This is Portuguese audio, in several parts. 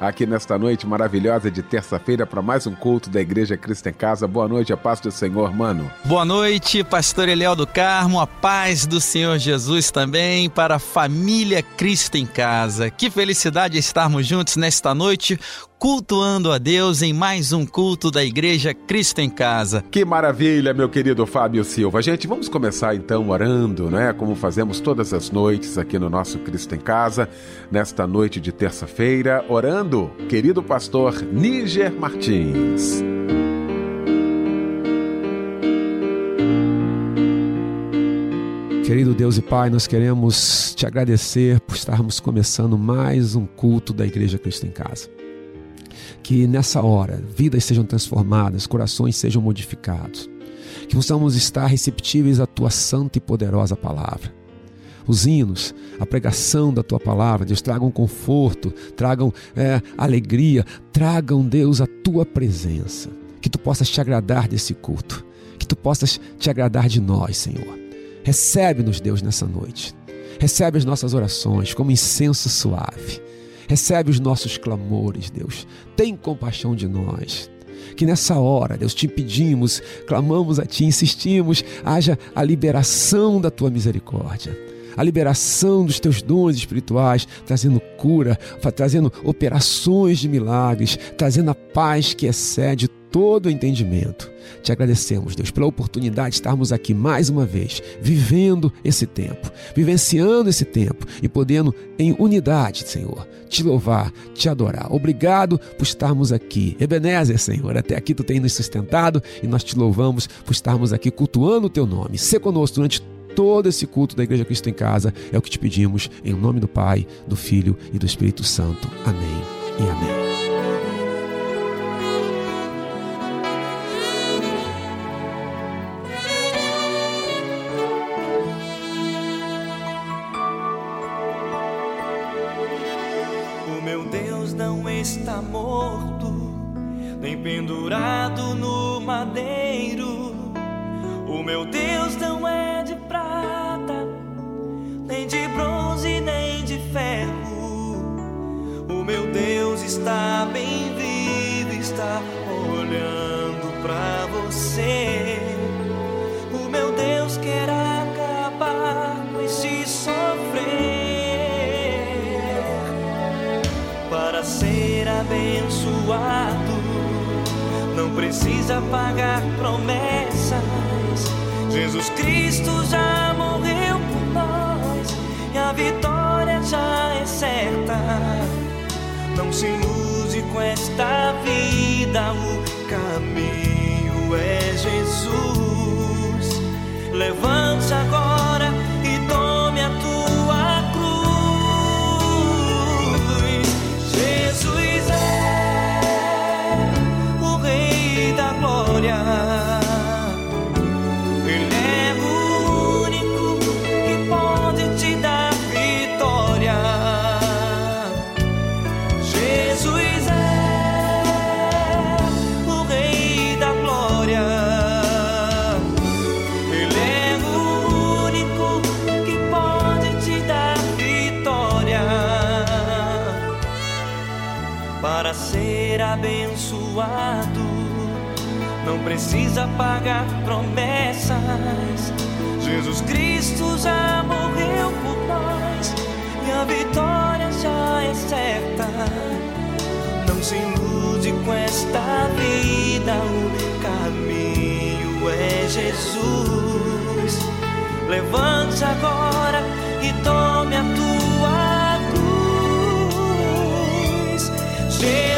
aqui nesta noite maravilhosa de terça-feira para mais um culto da Igreja Cristo em Casa. Boa noite, a paz do Senhor, mano. Boa noite, pastor Eliel do Carmo, a paz do Senhor Jesus também para a família Cristo em Casa. Que felicidade estarmos juntos nesta noite cultuando a Deus em mais um culto da Igreja Cristo em Casa. Que maravilha, meu querido Fábio Silva. Gente, vamos começar então orando, né? Como fazemos todas as noites aqui no nosso Cristo em Casa, nesta noite de terça-feira, orando querido pastor Níger Martins. Querido Deus e Pai, nós queremos te agradecer por estarmos começando mais um culto da Igreja Cristo em Casa. Que nessa hora vidas sejam transformadas, corações sejam modificados. Que possamos estar receptíveis à tua santa e poderosa palavra os hinos, a pregação da tua palavra, Deus, tragam conforto, tragam é, alegria, tragam, Deus, a tua presença. Que tu possas te agradar desse culto, que tu possas te agradar de nós, Senhor. Recebe-nos, Deus, nessa noite. Recebe as nossas orações como incenso suave. Recebe os nossos clamores, Deus. Tem compaixão de nós que nessa hora, Deus, te pedimos, clamamos a Ti, insistimos, haja a liberação da Tua misericórdia a liberação dos teus dons espirituais, trazendo cura, trazendo operações de milagres, trazendo a paz que excede todo o entendimento. Te agradecemos, Deus, pela oportunidade de estarmos aqui mais uma vez, vivendo esse tempo, vivenciando esse tempo e podendo, em unidade, Senhor, te louvar, te adorar. Obrigado por estarmos aqui. Ebenezer, Senhor, até aqui tu tens nos sustentado e nós te louvamos por estarmos aqui cultuando o teu nome. Se conosco durante todo esse culto da Igreja Cristo em Casa. É o que te pedimos, em nome do Pai, do Filho e do Espírito Santo. Amém e amém. Não precisa pagar promessas. Jesus Cristo já morreu por nós e a vitória já é certa. Não se ilude com esta vida, o caminho é Jesus. Levante agora e tome a tua cruz. Jesus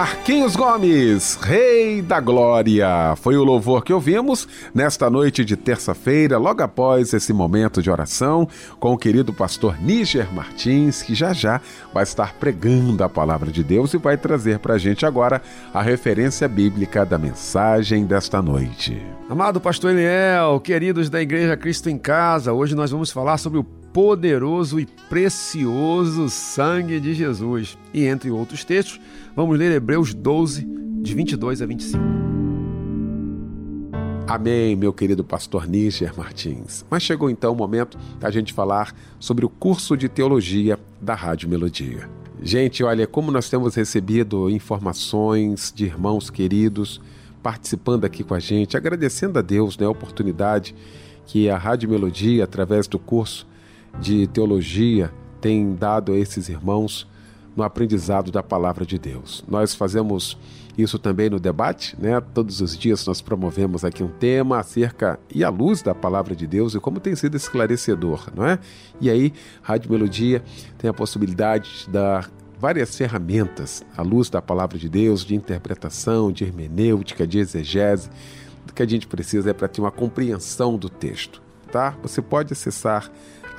Marquinhos Gomes, Rei da Glória. Foi o louvor que ouvimos nesta noite de terça-feira, logo após esse momento de oração, com o querido pastor Níger Martins, que já já vai estar pregando a palavra de Deus e vai trazer para a gente agora a referência bíblica da mensagem desta noite. Amado pastor Eliel, queridos da Igreja Cristo em Casa, hoje nós vamos falar sobre o poderoso e precioso sangue de Jesus. E entre outros textos, vamos ler Hebreus 12, de 22 a 25. Amém, meu querido pastor Níger Martins. Mas chegou então o momento da gente falar sobre o curso de teologia da Rádio Melodia. Gente, olha como nós temos recebido informações de irmãos queridos participando aqui com a gente, agradecendo a Deus né, a oportunidade que a Rádio Melodia, através do curso de teologia tem dado a esses irmãos no aprendizado da palavra de Deus. Nós fazemos isso também no debate, né? Todos os dias nós promovemos aqui um tema acerca e à luz da palavra de Deus e como tem sido esclarecedor, não é? E aí, Rádio Melodia tem a possibilidade de dar várias ferramentas à luz da palavra de Deus, de interpretação, de hermenêutica, de exegese. O que a gente precisa é para ter uma compreensão do texto, tá? Você pode acessar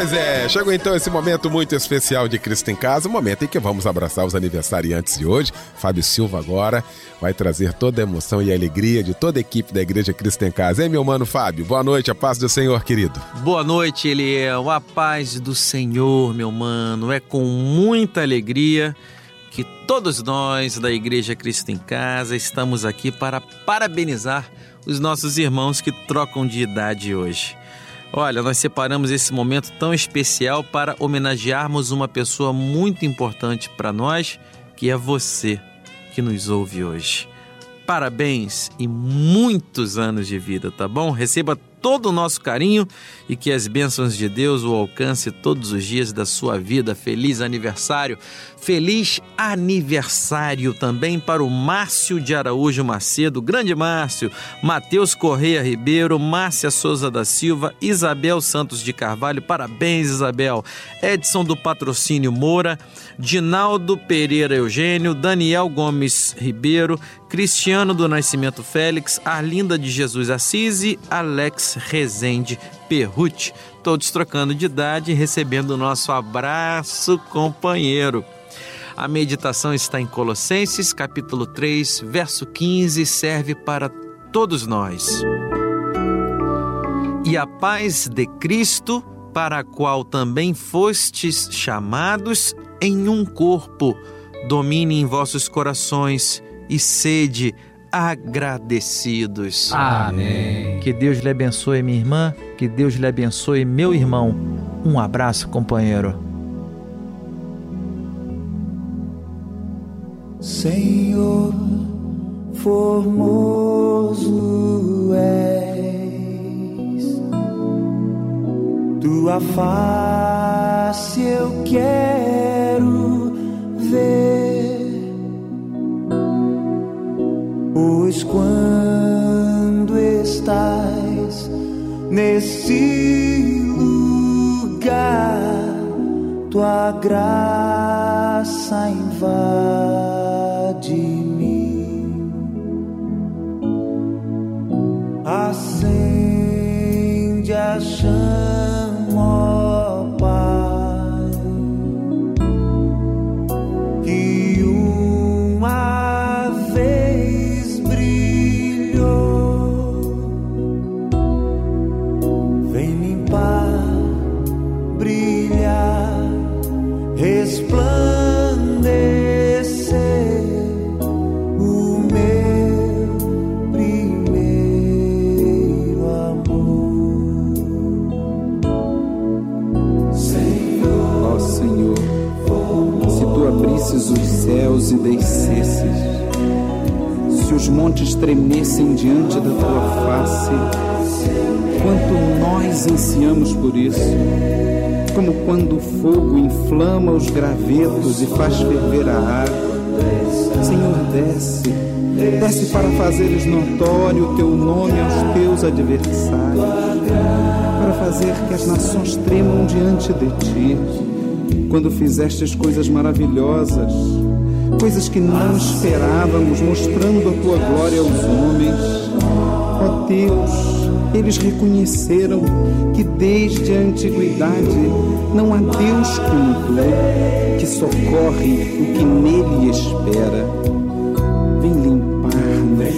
Pois é, chegou então esse momento muito especial de Cristo em Casa, o momento em que vamos abraçar os aniversariantes de hoje. Fábio Silva agora vai trazer toda a emoção e a alegria de toda a equipe da Igreja Cristo em Casa. Hein, meu mano Fábio? Boa noite, a paz do Senhor, querido. Boa noite, Eliel. A paz do Senhor, meu mano. É com muita alegria que todos nós da Igreja Cristo em Casa estamos aqui para parabenizar os nossos irmãos que trocam de idade hoje. Olha, nós separamos esse momento tão especial para homenagearmos uma pessoa muito importante para nós, que é você que nos ouve hoje. Parabéns e muitos anos de vida, tá bom? Receba todo o nosso carinho e que as bênçãos de Deus o alcance todos os dias da sua vida. Feliz aniversário! Feliz aniversário também para o Márcio de Araújo Macedo, grande Márcio, Matheus Correia Ribeiro, Márcia Souza da Silva, Isabel Santos de Carvalho, parabéns Isabel, Edson do Patrocínio Moura, Dinaldo Pereira Eugênio, Daniel Gomes Ribeiro, Cristiano do Nascimento Félix, Arlinda de Jesus Assis e Rezende Perruti, todos trocando de idade e recebendo o nosso abraço companheiro. A meditação está em Colossenses, capítulo 3, verso 15, serve para todos nós. E a paz de Cristo, para a qual também fostes chamados em um corpo, domine em vossos corações e sede agradecidos. Amém. Que Deus lhe abençoe, minha irmã, que Deus lhe abençoe, meu irmão. Um abraço, companheiro. Senhor, formoso és, tua face eu quero ver, pois quando estás nesse lugar, tua graça invade de mim. Acende a chama, montes tremessem diante da tua face, quanto nós ansiamos por isso, como quando o fogo inflama os gravetos e faz ferver a água. Senhor, desce, desce para fazeres notório o teu nome aos teus adversários, para fazer que as nações tremam diante de ti. Quando fizestes coisas maravilhosas, coisas que não esperávamos, mostrando a tua glória aos homens. Ó Deus, eles reconheceram que desde a antiguidade não há Deus como tu, que socorre o que nele espera. Vem limpar-nos,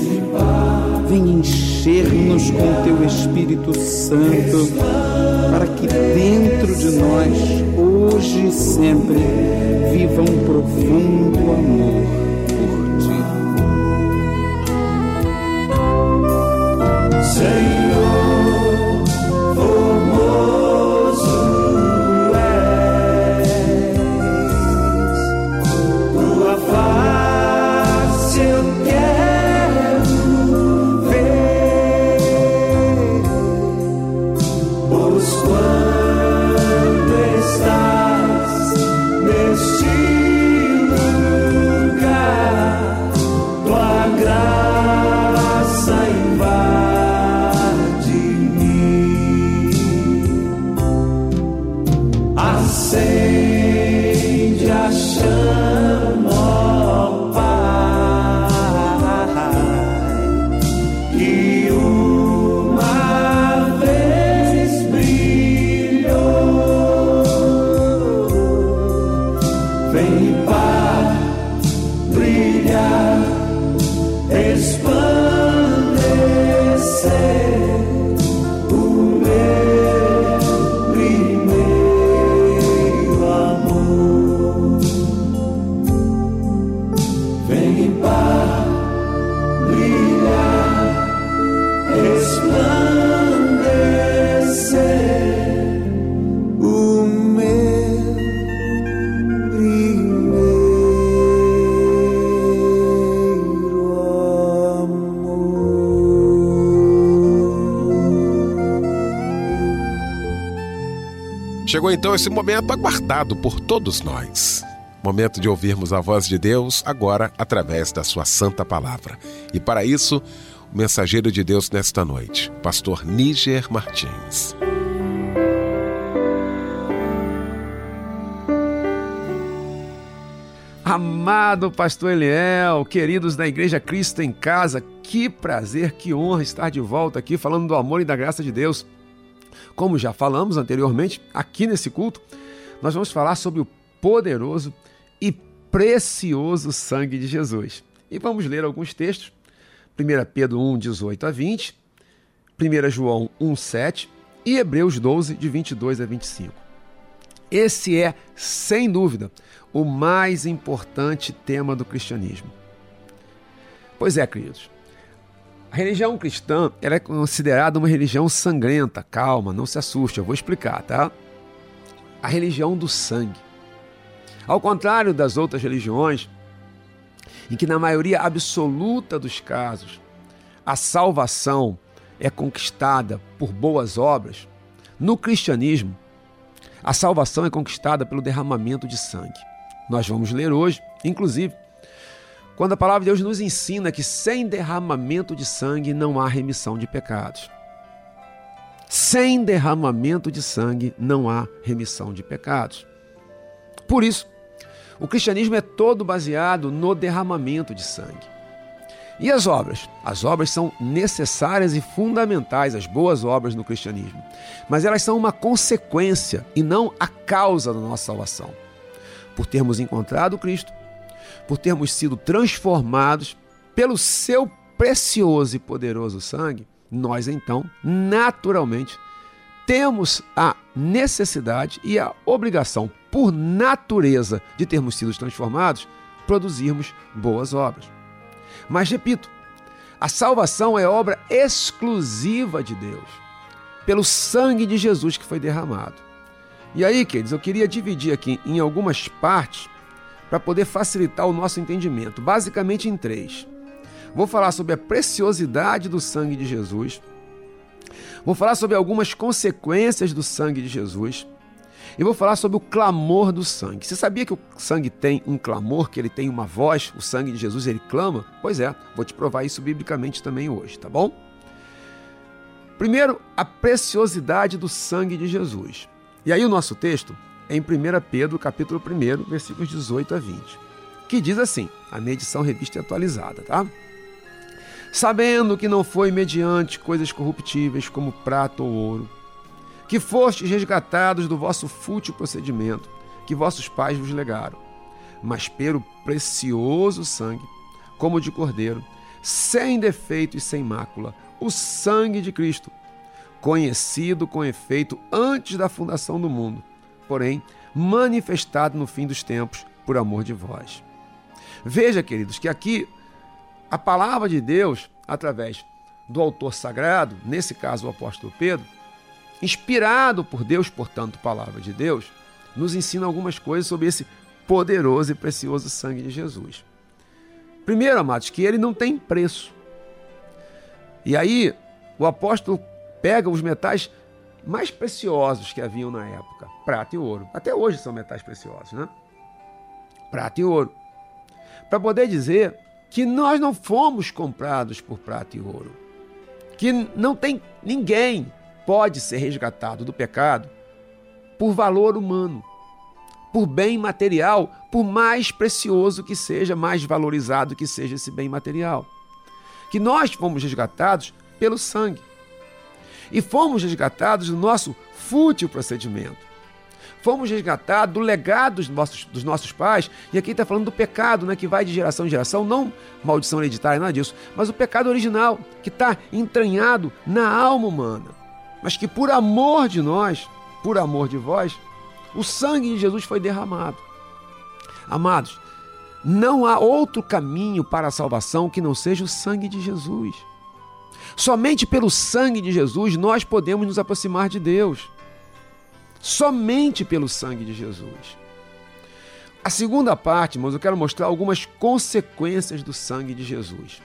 vem encher-nos com teu Espírito Santo, para que dentro de nós, hoje e sempre, viva um profundo amor Vem brilhar, expandir. Chegou então esse momento aguardado por todos nós. Momento de ouvirmos a voz de Deus agora através da sua santa palavra. E para isso, o mensageiro de Deus nesta noite, pastor Níger Martins. Amado pastor Eliel, queridos da Igreja Cristo em Casa, que prazer, que honra estar de volta aqui falando do amor e da graça de Deus. Como já falamos anteriormente, aqui nesse culto, nós vamos falar sobre o poderoso e precioso sangue de Jesus. E vamos ler alguns textos. 1 Pedro 1, 18 a 20, 1 João 1, 7 e Hebreus 12, de 22 a 25. Esse é, sem dúvida, o mais importante tema do cristianismo. Pois é, queridos. A religião cristã ela é considerada uma religião sangrenta. Calma, não se assuste, eu vou explicar, tá? A religião do sangue. Ao contrário das outras religiões, em que na maioria absoluta dos casos a salvação é conquistada por boas obras, no cristianismo a salvação é conquistada pelo derramamento de sangue. Nós vamos ler hoje, inclusive, quando a palavra de Deus nos ensina que sem derramamento de sangue não há remissão de pecados. Sem derramamento de sangue não há remissão de pecados. Por isso, o cristianismo é todo baseado no derramamento de sangue. E as obras? As obras são necessárias e fundamentais, as boas obras no cristianismo. Mas elas são uma consequência e não a causa da nossa salvação. Por termos encontrado Cristo, por termos sido transformados pelo seu precioso e poderoso sangue, nós então, naturalmente, temos a necessidade e a obrigação, por natureza, de termos sido transformados, produzirmos boas obras. Mas repito, a salvação é obra exclusiva de Deus, pelo sangue de Jesus que foi derramado. E aí, queridos, eu queria dividir aqui em algumas partes para poder facilitar o nosso entendimento, basicamente em três. Vou falar sobre a preciosidade do sangue de Jesus. Vou falar sobre algumas consequências do sangue de Jesus. E vou falar sobre o clamor do sangue. Você sabia que o sangue tem um clamor, que ele tem uma voz? O sangue de Jesus ele clama? Pois é, vou te provar isso biblicamente também hoje, tá bom? Primeiro, a preciosidade do sangue de Jesus. E aí o nosso texto em 1 Pedro, capítulo 1, versículos 18 a 20, que diz assim, a medição revista e atualizada, tá? Sabendo que não foi mediante coisas corruptíveis como prata ou ouro, que fostes resgatados do vosso fútil procedimento, que vossos pais vos legaram, mas pelo precioso sangue, como de cordeiro, sem defeito e sem mácula, o sangue de Cristo, conhecido com efeito antes da fundação do mundo, porém manifestado no fim dos tempos por amor de vós. Veja, queridos, que aqui a palavra de Deus, através do autor sagrado, nesse caso o apóstolo Pedro, inspirado por Deus, portanto, palavra de Deus, nos ensina algumas coisas sobre esse poderoso e precioso sangue de Jesus. Primeiro, amados, que ele não tem preço. E aí, o apóstolo pega os metais mais preciosos que haviam na época, prata e ouro. Até hoje são metais preciosos, né? Prata e ouro. Para poder dizer que nós não fomos comprados por prata e ouro. Que não tem ninguém pode ser resgatado do pecado por valor humano, por bem material, por mais precioso que seja, mais valorizado que seja esse bem material. Que nós fomos resgatados pelo sangue. E fomos resgatados do nosso fútil procedimento. Fomos resgatados do legado dos nossos, dos nossos pais, e aqui está falando do pecado, né, que vai de geração em geração, não maldição hereditária, nada disso, mas o pecado original, que está entranhado na alma humana mas que por amor de nós, por amor de vós, o sangue de Jesus foi derramado. Amados, não há outro caminho para a salvação que não seja o sangue de Jesus. Somente pelo sangue de Jesus nós podemos nos aproximar de Deus. Somente pelo sangue de Jesus. A segunda parte, irmãos, eu quero mostrar algumas consequências do sangue de Jesus.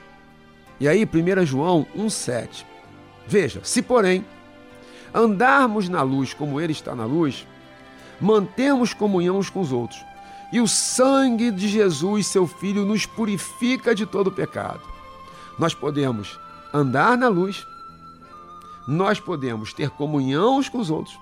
E aí, 1 João 1,7. Veja, se porém andarmos na luz como Ele está na luz, mantemos comunhão uns com os outros. E o sangue de Jesus, seu Filho, nos purifica de todo pecado. Nós podemos andar na luz, nós podemos ter comunhão uns com os outros,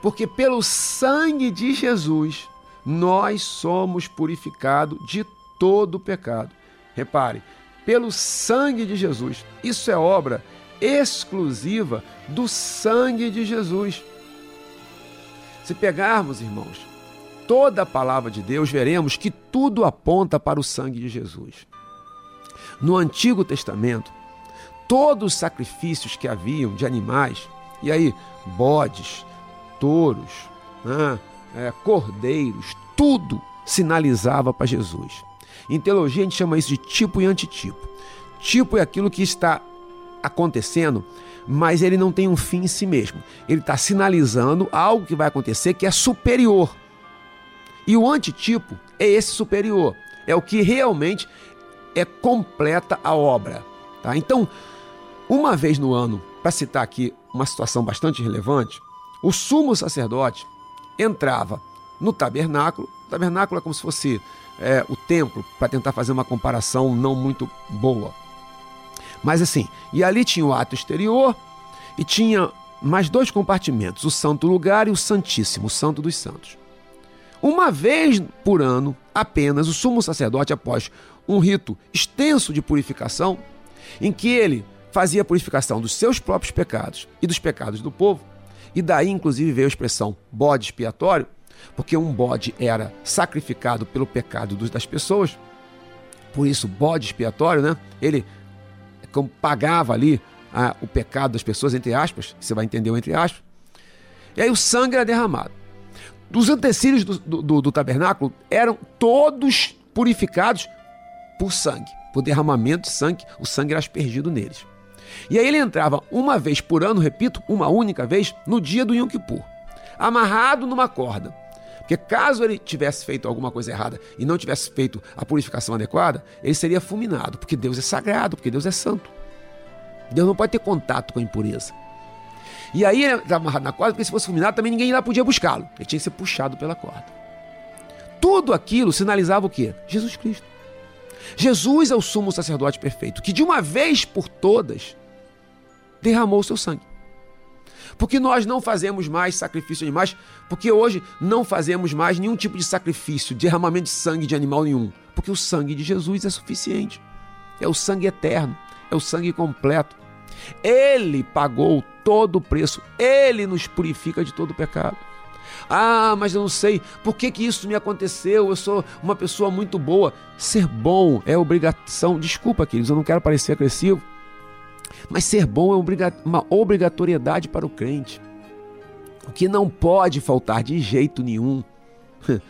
porque pelo sangue de Jesus nós somos purificados de todo pecado. Repare, pelo sangue de Jesus. Isso é obra exclusiva do sangue de Jesus. Se pegarmos, irmãos, toda a palavra de Deus, veremos que tudo aponta para o sangue de Jesus. No Antigo Testamento, todos os sacrifícios que haviam de animais, e aí, bodes, touros, né, é, cordeiros, tudo sinalizava para Jesus. Em teologia, a gente chama isso de tipo e antitipo. Tipo é aquilo que está acontecendo, mas ele não tem um fim em si mesmo. Ele está sinalizando algo que vai acontecer que é superior. E o antitipo é esse superior, é o que realmente é completa a obra. Tá? Então, uma vez no ano, para citar aqui uma situação bastante relevante, o sumo sacerdote entrava no tabernáculo. O tabernáculo é como se fosse é, o templo, para tentar fazer uma comparação não muito boa. Mas assim, e ali tinha o ato exterior e tinha mais dois compartimentos, o santo lugar e o santíssimo, o santo dos santos. Uma vez por ano, apenas o sumo sacerdote, após um rito extenso de purificação, em que ele fazia a purificação dos seus próprios pecados e dos pecados do povo, e daí inclusive veio a expressão bode expiatório, porque um bode era sacrificado pelo pecado das pessoas, por isso bode expiatório, né? Ele como pagava ali o pecado das pessoas, entre aspas, você vai entender o entre aspas. E aí o sangue era derramado. Os utensílios do, do, do tabernáculo eram todos purificados por sangue, por derramamento de sangue, o sangue era aspergido neles. E aí ele entrava uma vez por ano, repito, uma única vez, no dia do Yom Kippur, amarrado numa corda. Porque caso ele tivesse feito alguma coisa errada e não tivesse feito a purificação adequada, ele seria fulminado, porque Deus é sagrado, porque Deus é santo. Deus não pode ter contato com a impureza. E aí ele estava amarrado na corda, porque se fosse fulminado também ninguém lá podia buscá-lo. Ele tinha que ser puxado pela corda. Tudo aquilo sinalizava o quê? Jesus Cristo. Jesus é o sumo sacerdote perfeito, que de uma vez por todas derramou o seu sangue. Porque nós não fazemos mais sacrifício de animais, porque hoje não fazemos mais nenhum tipo de sacrifício, derramamento de sangue de animal nenhum. Porque o sangue de Jesus é suficiente. É o sangue eterno, é o sangue completo. Ele pagou todo o preço, ele nos purifica de todo o pecado. Ah, mas eu não sei por que, que isso me aconteceu. Eu sou uma pessoa muito boa. Ser bom é obrigação. Desculpa, queridos, eu não quero parecer agressivo. Mas ser bom é uma obrigatoriedade para o crente. O que não pode faltar de jeito nenhum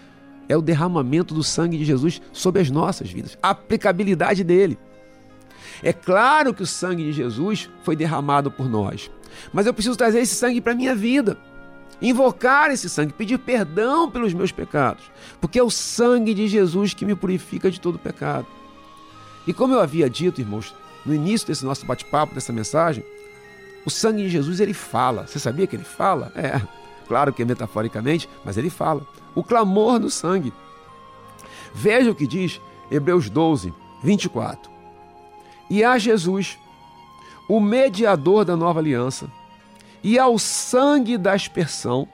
é o derramamento do sangue de Jesus sobre as nossas vidas, a aplicabilidade dele. É claro que o sangue de Jesus foi derramado por nós, mas eu preciso trazer esse sangue para a minha vida, invocar esse sangue, pedir perdão pelos meus pecados, porque é o sangue de Jesus que me purifica de todo pecado. E como eu havia dito, irmãos, no início desse nosso bate-papo, dessa mensagem, o sangue de Jesus ele fala. Você sabia que ele fala? É, claro que é metaforicamente, mas ele fala. O clamor do sangue. Veja o que diz Hebreus 12, 24. E a Jesus, o mediador da nova aliança, e ao sangue da aspersão,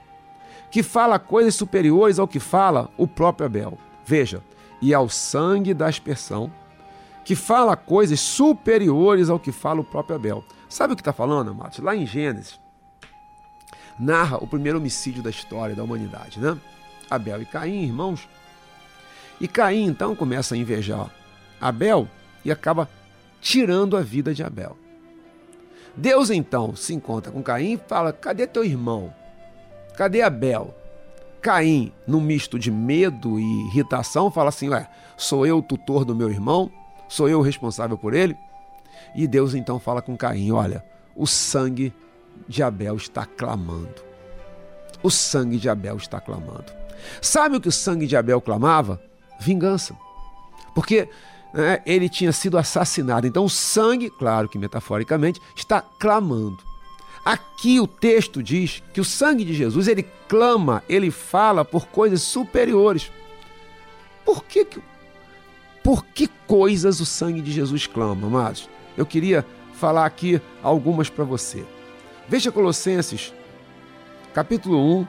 que fala coisas superiores ao que fala o próprio Abel. Veja, e ao sangue da aspersão, que fala coisas superiores ao que fala o próprio Abel. Sabe o que está falando, amados? Lá em Gênesis, narra o primeiro homicídio da história da humanidade, né? Abel e Caim, irmãos. E Caim então começa a invejar Abel e acaba tirando a vida de Abel. Deus então se encontra com Caim e fala: Cadê teu irmão? Cadê Abel? Caim, num misto de medo e irritação, fala assim: Ué, sou eu o tutor do meu irmão? Sou eu o responsável por ele? E Deus então fala com Caim: Olha, o sangue de Abel está clamando. O sangue de Abel está clamando. Sabe o que o sangue de Abel clamava? Vingança. Porque né, ele tinha sido assassinado. Então o sangue, claro que metaforicamente, está clamando. Aqui o texto diz que o sangue de Jesus, ele clama, ele fala por coisas superiores. Por que, por que coisas o sangue de Jesus clama, amados? Eu queria falar aqui algumas para você. Veja Colossenses, capítulo 1,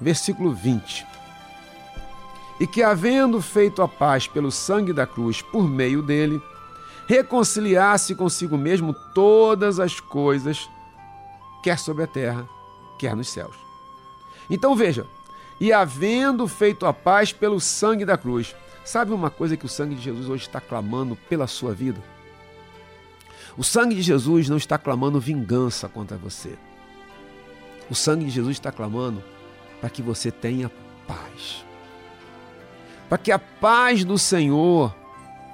versículo 20. E que, havendo feito a paz pelo sangue da cruz por meio dele, reconciliasse consigo mesmo todas as coisas, quer sobre a terra, quer nos céus. Então veja, e havendo feito a paz pelo sangue da cruz, sabe uma coisa que o sangue de Jesus hoje está clamando pela sua vida? O sangue de Jesus não está clamando vingança contra você. O sangue de Jesus está clamando para que você tenha paz. Para que a paz do Senhor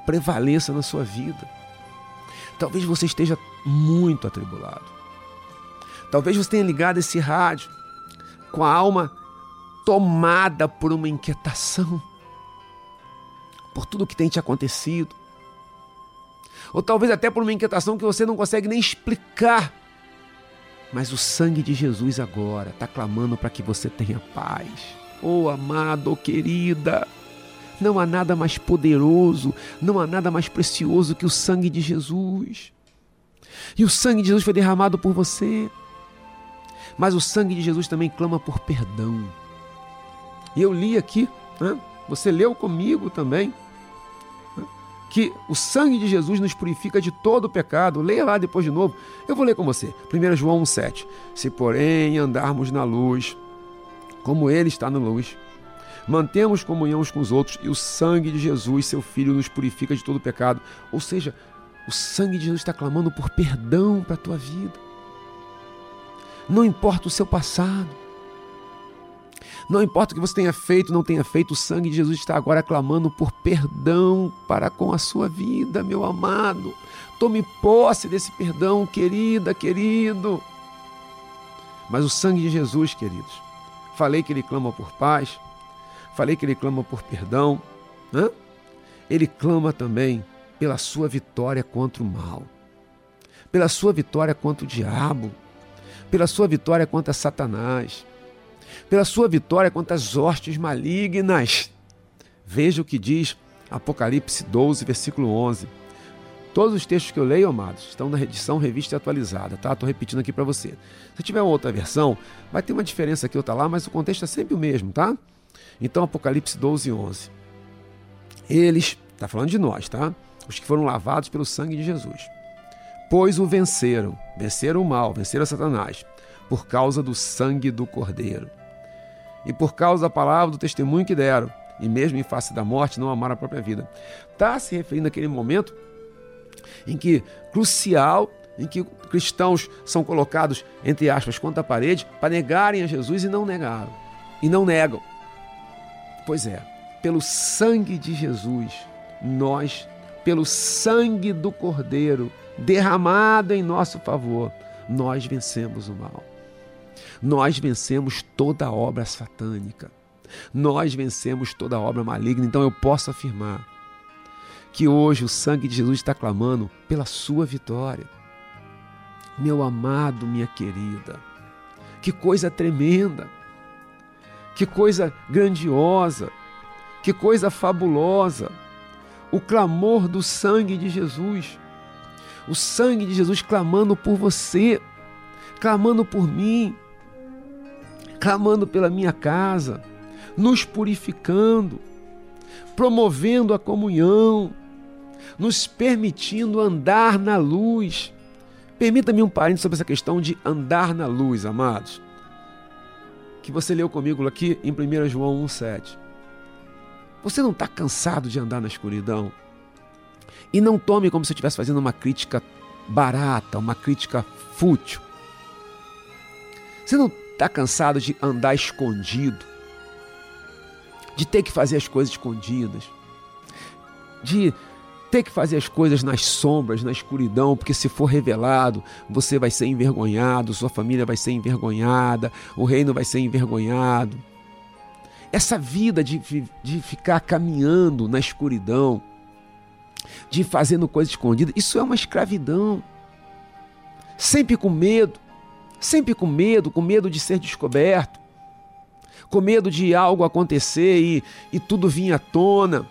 prevaleça na sua vida. Talvez você esteja muito atribulado. Talvez você tenha ligado esse rádio com a alma tomada por uma inquietação, por tudo que tem te acontecido ou talvez até por uma inquietação que você não consegue nem explicar. Mas o sangue de Jesus agora está clamando para que você tenha paz. Oh, amado, oh, querida, não há nada mais poderoso, não há nada mais precioso que o sangue de Jesus. E o sangue de Jesus foi derramado por você. Mas o sangue de Jesus também clama por perdão. E eu li aqui, né? você leu comigo também, que o sangue de Jesus nos purifica de todo o pecado. Leia lá depois de novo. Eu vou ler com você. 1 João 1,7. Se, porém, andarmos na luz, como Ele está na luz, mantemos comunhão uns com os outros e o sangue de Jesus, seu Filho, nos purifica de todo o pecado. Ou seja, o sangue de Jesus está clamando por perdão para a tua vida. Não importa o seu passado, não importa o que você tenha feito, não tenha feito, o sangue de Jesus está agora clamando por perdão para com a sua vida, meu amado. Tome posse desse perdão, querida, querido. Mas o sangue de Jesus, queridos, falei que ele clama por paz, falei que ele clama por perdão, né? ele clama também pela sua vitória contra o mal, pela sua vitória contra o diabo, pela sua vitória contra Satanás pela sua vitória contra as hostes malignas. Veja o que diz Apocalipse 12, versículo 11. Todos os textos que eu leio, amados, estão na edição revista atualizada, tá? Estou repetindo aqui para você. Se tiver outra versão, vai ter uma diferença aqui ou outra lá, mas o contexto é sempre o mesmo, tá? Então, Apocalipse 12, 11. Eles, está falando de nós, tá? Os que foram lavados pelo sangue de Jesus. Pois o venceram, venceram o mal, venceram Satanás, por causa do sangue do Cordeiro e por causa da palavra do testemunho que deram, e mesmo em face da morte não amaram a própria vida. Está se referindo àquele momento em que, crucial, em que cristãos são colocados, entre aspas, contra a parede para negarem a Jesus e não negaram. E não negam. Pois é, pelo sangue de Jesus, nós, pelo sangue do Cordeiro derramado em nosso favor, nós vencemos o mal. Nós vencemos toda obra satânica. Nós vencemos toda obra maligna. Então eu posso afirmar que hoje o sangue de Jesus está clamando pela sua vitória. Meu amado, minha querida, que coisa tremenda, que coisa grandiosa, que coisa fabulosa. O clamor do sangue de Jesus, o sangue de Jesus clamando por você, clamando por mim, clamando pela minha casa, nos purificando, promovendo a comunhão, nos permitindo andar na luz. Permita-me um parênteses sobre essa questão de andar na luz, amados. Que você leu comigo aqui em 1 João 1,7. Você não está cansado de andar na escuridão? E não tome como se eu estivesse fazendo uma crítica barata, uma crítica fútil. Você não Está cansado de andar escondido? De ter que fazer as coisas escondidas? De ter que fazer as coisas nas sombras, na escuridão, porque se for revelado, você vai ser envergonhado, sua família vai ser envergonhada, o reino vai ser envergonhado. Essa vida de, de ficar caminhando na escuridão, de fazendo coisas escondidas, isso é uma escravidão. Sempre com medo, sempre com medo, com medo de ser descoberto, com medo de algo acontecer e, e tudo vir à tona,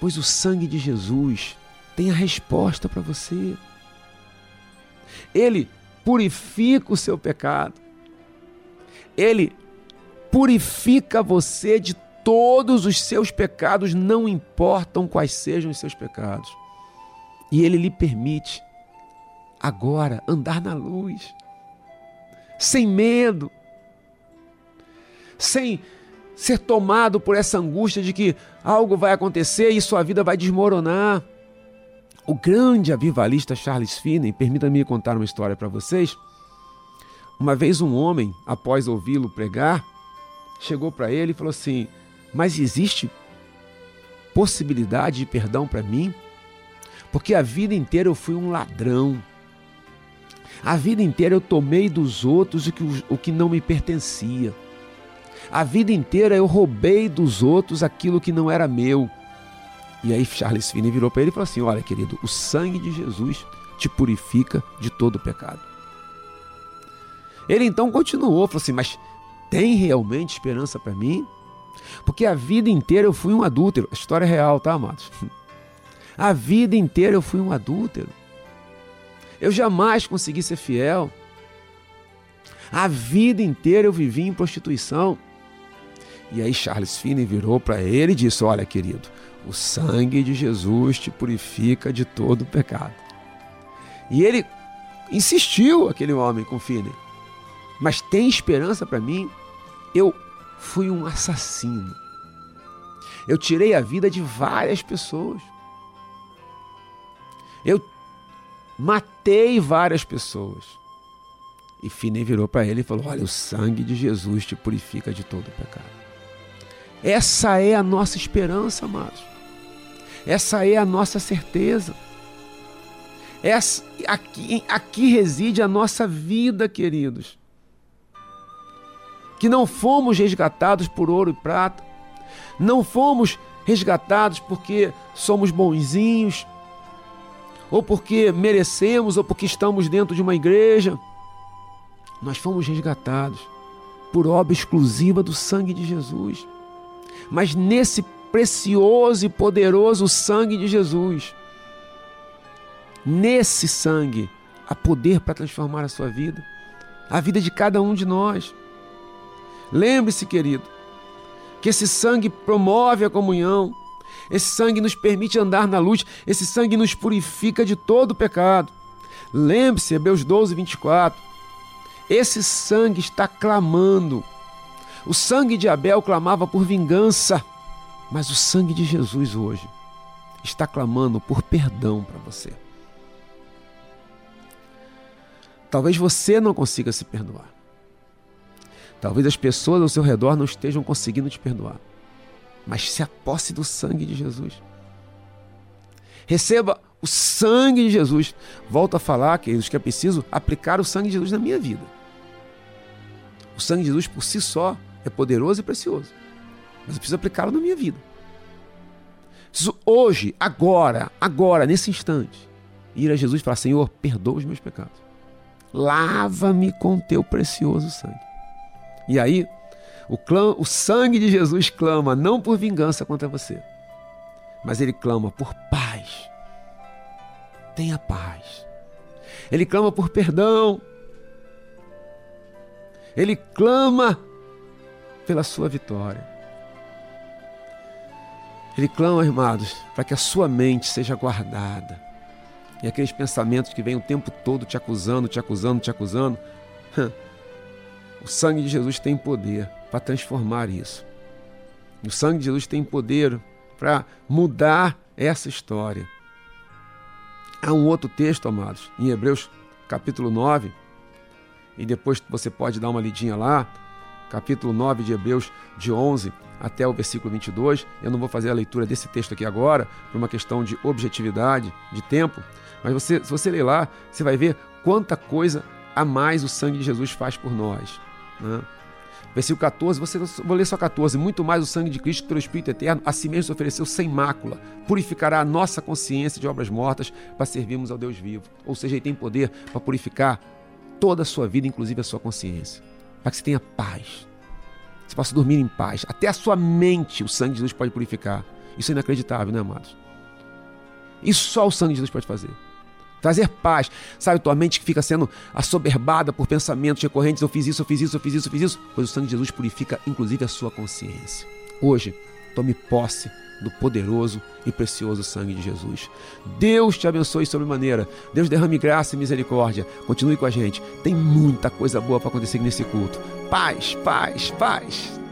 pois o sangue de Jesus tem a resposta para você. Ele purifica o seu pecado. Ele purifica você de todos os seus pecados, não importam quais sejam os seus pecados. E ele lhe permite agora andar na luz, sem medo, sem ser tomado por essa angústia de que algo vai acontecer e sua vida vai desmoronar. O grande avivalista Charles Finney, permita-me contar uma história para vocês. Uma vez um homem, após ouvi-lo pregar, chegou para ele e falou assim: Mas existe possibilidade de perdão para mim? Porque a vida inteira eu fui um ladrão. A vida inteira eu tomei dos outros o que, o que não me pertencia. A vida inteira eu roubei dos outros aquilo que não era meu. E aí Charles Finney virou para ele e falou assim: Olha, querido, o sangue de Jesus te purifica de todo pecado. Ele então continuou, falou assim: Mas tem realmente esperança para mim? Porque a vida inteira eu fui um adúltero. História é real, tá, amados? A vida inteira eu fui um adúltero. Eu jamais consegui ser fiel. A vida inteira eu vivi em prostituição. E aí Charles Finney virou para ele e disse: Olha, querido, o sangue de Jesus te purifica de todo pecado. E ele insistiu, aquele homem com Finney. Mas tem esperança para mim? Eu fui um assassino. Eu tirei a vida de várias pessoas. Eu matei várias pessoas. E Finney virou para ele e falou: Olha, o sangue de Jesus te purifica de todo pecado. Essa é a nossa esperança, amados. Essa é a nossa certeza. Essa, aqui, aqui reside a nossa vida, queridos. Que não fomos resgatados por ouro e prata, não fomos resgatados porque somos bonzinhos, ou porque merecemos, ou porque estamos dentro de uma igreja. Nós fomos resgatados por obra exclusiva do sangue de Jesus. Mas nesse precioso e poderoso sangue de Jesus. Nesse sangue há poder para transformar a sua vida, a vida de cada um de nós. Lembre-se, querido, que esse sangue promove a comunhão, esse sangue nos permite andar na luz, esse sangue nos purifica de todo pecado. Lembre-se, Hebreus 12, 24. Esse sangue está clamando. O sangue de Abel clamava por vingança. Mas o sangue de Jesus hoje está clamando por perdão para você. Talvez você não consiga se perdoar. Talvez as pessoas ao seu redor não estejam conseguindo te perdoar. Mas se aposse do sangue de Jesus. Receba o sangue de Jesus. Volto a falar, queridos, que é preciso aplicar o sangue de Jesus na minha vida. O sangue de Jesus por si só é poderoso e precioso mas eu preciso aplicá-lo na minha vida. Preciso hoje, agora, agora, nesse instante, ir a Jesus e falar: Senhor, perdoa os meus pecados. Lava-me com teu precioso sangue. E aí, o, clã, o sangue de Jesus clama não por vingança contra você, mas ele clama por paz. Tenha paz. Ele clama por perdão. Ele clama pela sua vitória. Ele clama, irmãos, para que a sua mente seja guardada. E aqueles pensamentos que vêm o tempo todo te acusando, te acusando, te acusando. O sangue de Jesus tem poder para transformar isso. O sangue de Jesus tem poder para mudar essa história. Há um outro texto, amados, em Hebreus capítulo 9, e depois você pode dar uma lidinha lá, capítulo 9 de Hebreus, de 11 até o versículo 22. Eu não vou fazer a leitura desse texto aqui agora, por uma questão de objetividade, de tempo, mas você, se você ler lá, você vai ver quanta coisa a mais o sangue de Jesus faz por nós. Né? Versículo 14, você, vou ler só 14. Muito mais o sangue de Cristo pelo Espírito Eterno, a si mesmo se ofereceu sem mácula, purificará a nossa consciência de obras mortas para servirmos ao Deus vivo. Ou seja, ele tem poder para purificar toda a sua vida, inclusive a sua consciência, para que você tenha paz. Você possa dormir em paz. Até a sua mente o sangue de Jesus pode purificar. Isso é inacreditável, né, amados? Isso só o sangue de Jesus pode fazer. Trazer paz. Sabe, tua mente que fica sendo assoberbada por pensamentos recorrentes: eu fiz isso, eu fiz isso, eu fiz isso, eu fiz isso. Pois o sangue de Jesus purifica, inclusive, a sua consciência. Hoje, tome posse do poderoso e precioso sangue de Jesus. Deus te abençoe sobremaneira. Deus derrame graça e misericórdia. Continue com a gente. Tem muita coisa boa para acontecer nesse culto. Paz, paz, paz.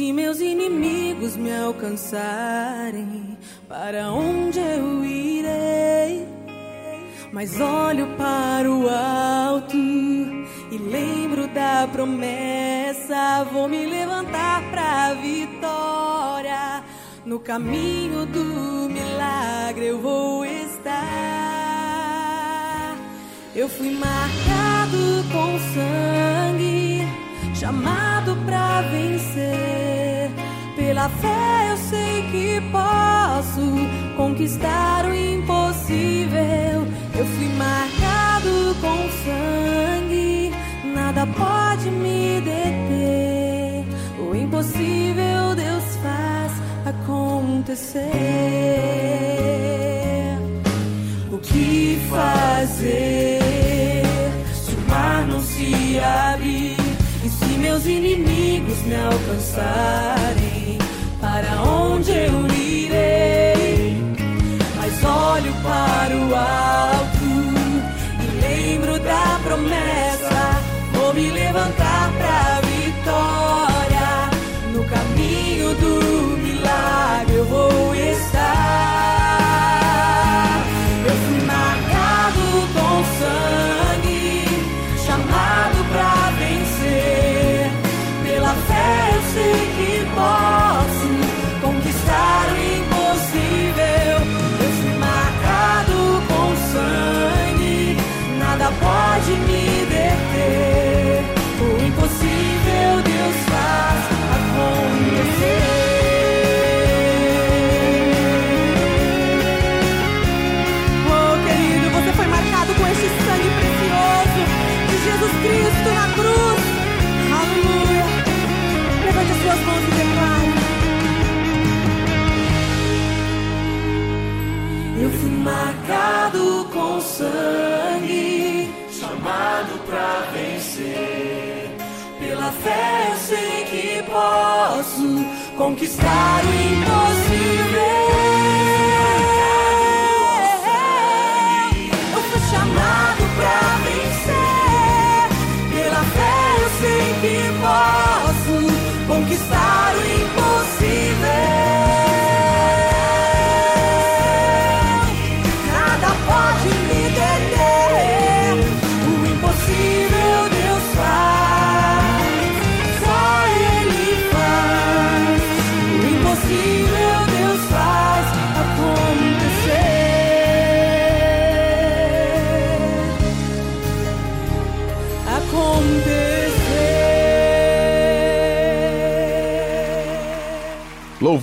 Se meus inimigos me alcançarem, para onde eu irei? Mas olho para o alto e lembro da promessa. Vou me levantar para a vitória. No caminho do milagre eu vou estar. Eu fui marcado com sangue chamado para vencer. Pela fé eu sei que posso conquistar o impossível. Eu fui marcado com sangue, nada pode me deter. O impossível Deus faz acontecer. O que fazer se abrir? meus inimigos me alcançarem, para onde eu irei? Mas olho para o alto e lembro da promessa. Vou me levantar para a vitória. No caminho do milagre eu vou estar. Fé posso conquistar o impossível.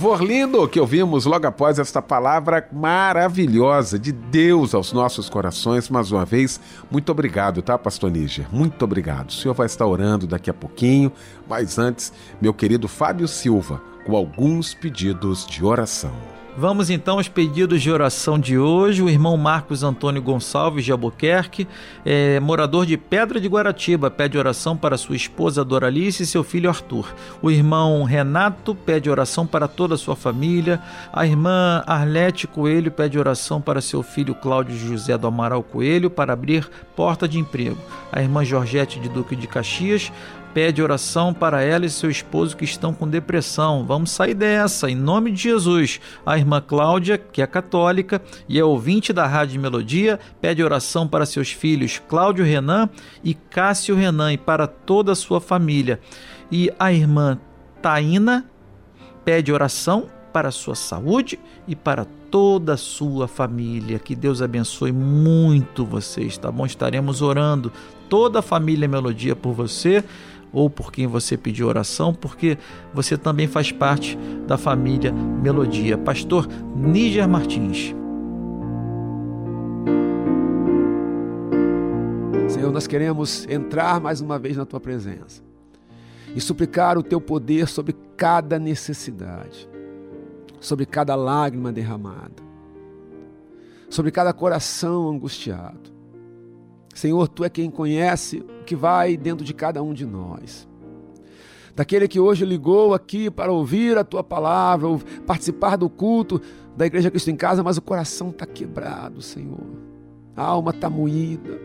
Louvor lindo que ouvimos logo após esta palavra maravilhosa de Deus aos nossos corações. Mais uma vez, muito obrigado, tá, Pastor Níger? Muito obrigado. O senhor vai estar orando daqui a pouquinho, mas antes, meu querido Fábio Silva, com alguns pedidos de oração. Vamos então aos pedidos de oração de hoje. O irmão Marcos Antônio Gonçalves de Albuquerque, é, morador de Pedra de Guaratiba, pede oração para sua esposa Doralice e seu filho Arthur. O irmão Renato pede oração para toda a sua família. A irmã Arlete Coelho pede oração para seu filho Cláudio José do Amaral Coelho para abrir porta de emprego. A irmã Georgette de Duque de Caxias pede oração para ela e seu esposo que estão com depressão. Vamos sair dessa, em nome de Jesus. A irmã Cláudia, que é católica e é ouvinte da Rádio Melodia, pede oração para seus filhos Cláudio Renan e Cássio Renan e para toda a sua família. E a irmã Taina pede oração para a sua saúde e para toda a sua família. Que Deus abençoe muito vocês, tá bom? Estaremos orando toda a família Melodia por você ou por quem você pediu oração, porque você também faz parte da família Melodia. Pastor Níger Martins. Senhor, nós queremos entrar mais uma vez na tua presença e suplicar o teu poder sobre cada necessidade, sobre cada lágrima derramada, sobre cada coração angustiado. Senhor, tu é quem conhece que vai dentro de cada um de nós. Daquele que hoje ligou aqui para ouvir a tua palavra, participar do culto da Igreja Cristo em Casa, mas o coração está quebrado, Senhor. A alma está moída,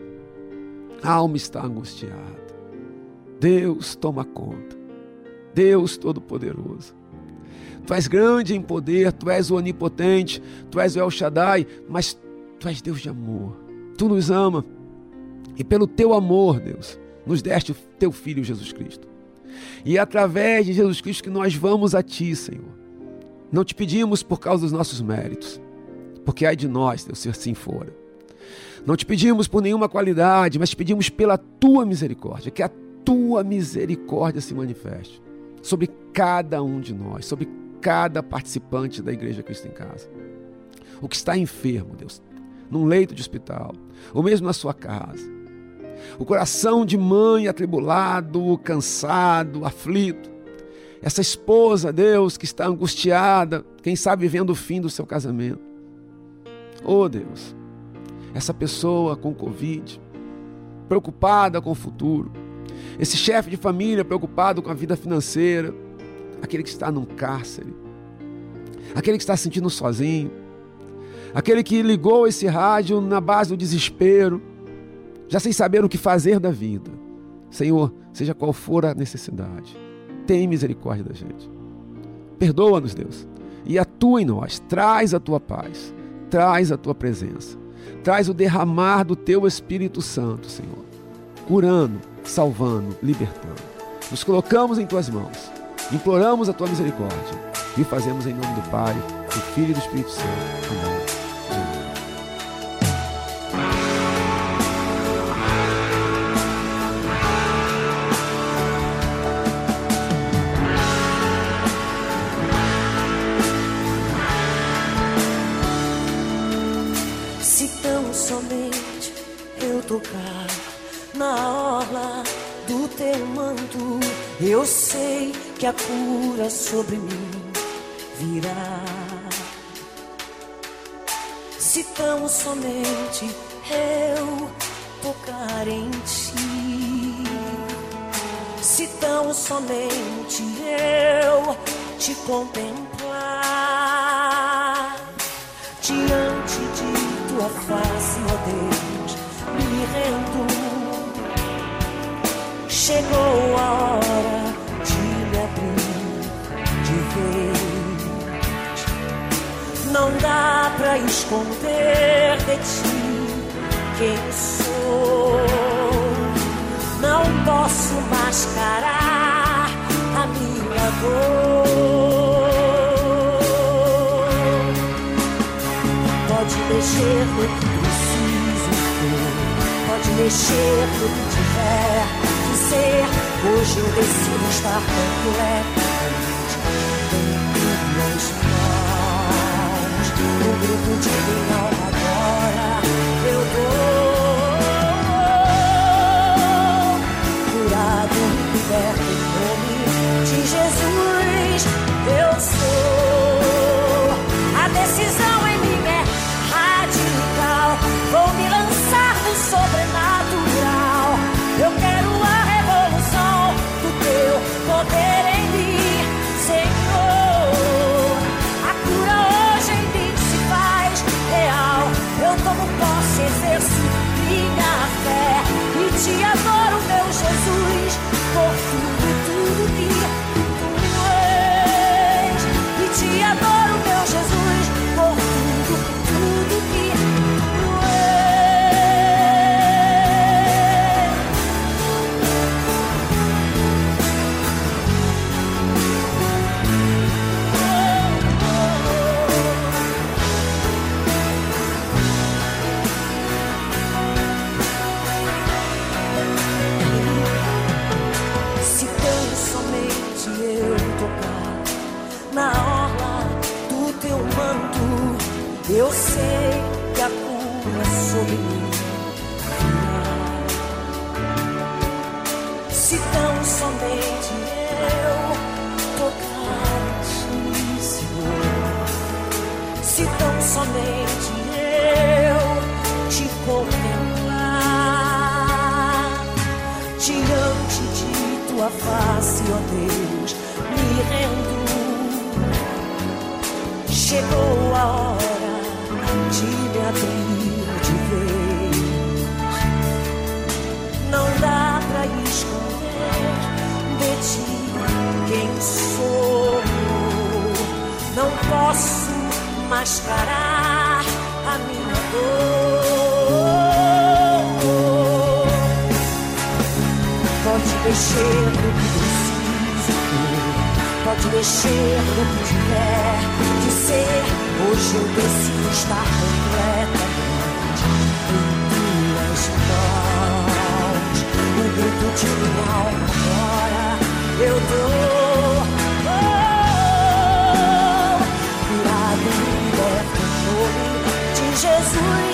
a alma está angustiada. Deus toma conta. Deus Todo-Poderoso. Tu és grande em poder, tu és o onipotente, tu és o El Shaddai, mas tu és Deus de amor. Tu nos ama e pelo teu amor, Deus, nos deste o teu filho Jesus Cristo. E é através de Jesus Cristo que nós vamos a ti, Senhor. Não te pedimos por causa dos nossos méritos, porque ai de nós, Deus, se assim for. Não te pedimos por nenhuma qualidade, mas te pedimos pela tua misericórdia, que a tua misericórdia se manifeste sobre cada um de nós, sobre cada participante da Igreja Cristo em Casa. O que está enfermo, Deus, num leito de hospital, ou mesmo na sua casa. O coração de mãe atribulado, cansado, aflito. Essa esposa, Deus, que está angustiada, quem sabe vivendo o fim do seu casamento. Oh, Deus, essa pessoa com Covid, preocupada com o futuro. Esse chefe de família preocupado com a vida financeira, aquele que está num cárcere, aquele que está se sentindo sozinho, aquele que ligou esse rádio na base do desespero, já sem saber o que fazer da vida. Senhor, seja qual for a necessidade, tem misericórdia da gente. Perdoa-nos, Deus, e atua em nós, traz a tua paz, traz a tua presença, traz o derramar do teu Espírito Santo, Senhor, curando, salvando, libertando. Nos colocamos em tuas mãos, imploramos a tua misericórdia e fazemos em nome do Pai, do Filho e do Espírito Santo. Amém. Eu sei que a cura sobre mim virá. Se tão somente eu tocar em ti, se tão somente eu te contemplar diante de tua face, ó Deus, me rendo. Chegou a hora Não dá pra esconder de ti quem sou. Não posso mascarar a minha dor. Pode mexer no que preciso ter, pode mexer no que tiver que ser. Hoje eu decido estar completamente grupo de alma agora. Eu dou Chegou a hora de me abrir de vez. Não dá pra esconder de ti quem sou. Não posso mascarar a minha dor. Pode mexer no que preciso ter, pode mexer no que tiver ser. Hoje eu decido estar completamente em tuas mãos. O grito de minha alma agora eu dou. Oh, curado, liberto, em nome de Jesus.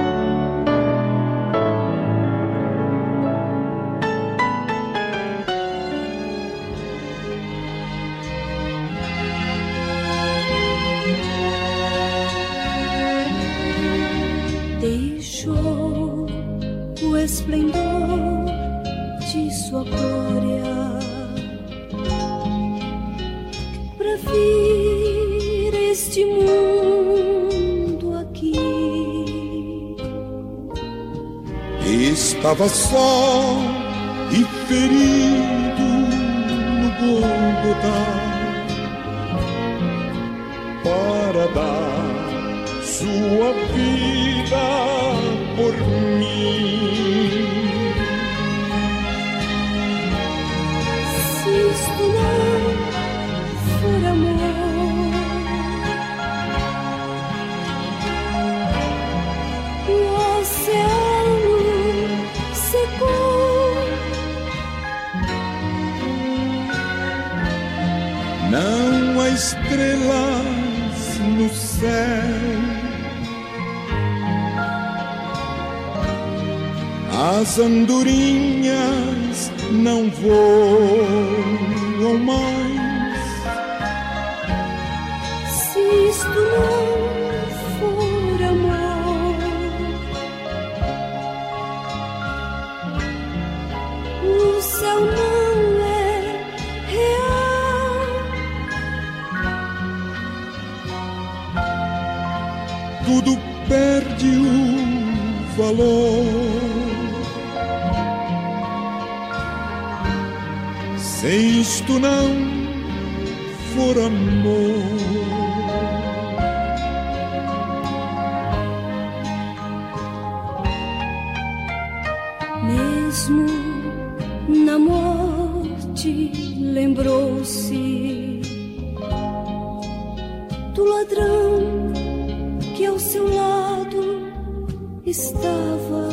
Estava só e ferido no Golgotá para dar sua vida por mim. Se estrelas no céu. As andorinhas não voam mais. O valor. Se isto não for amor. Estava.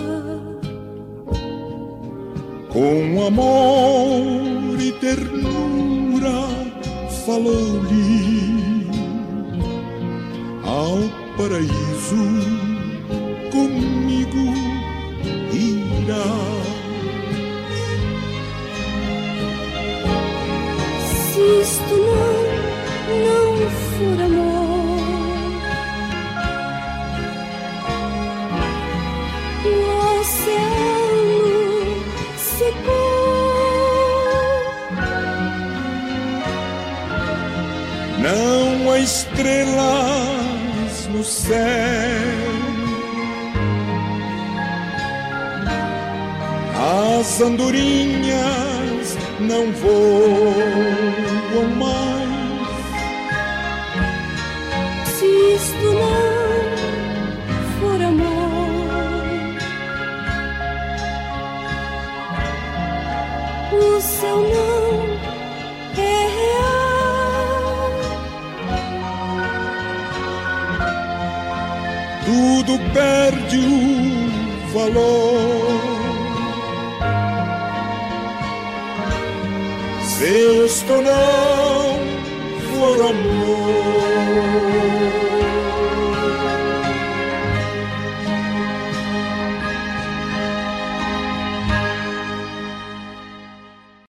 Com amor e ternura falou-lhe ao paraíso estrelas no céu. As andorinhas não voam perde o valor. Se isto não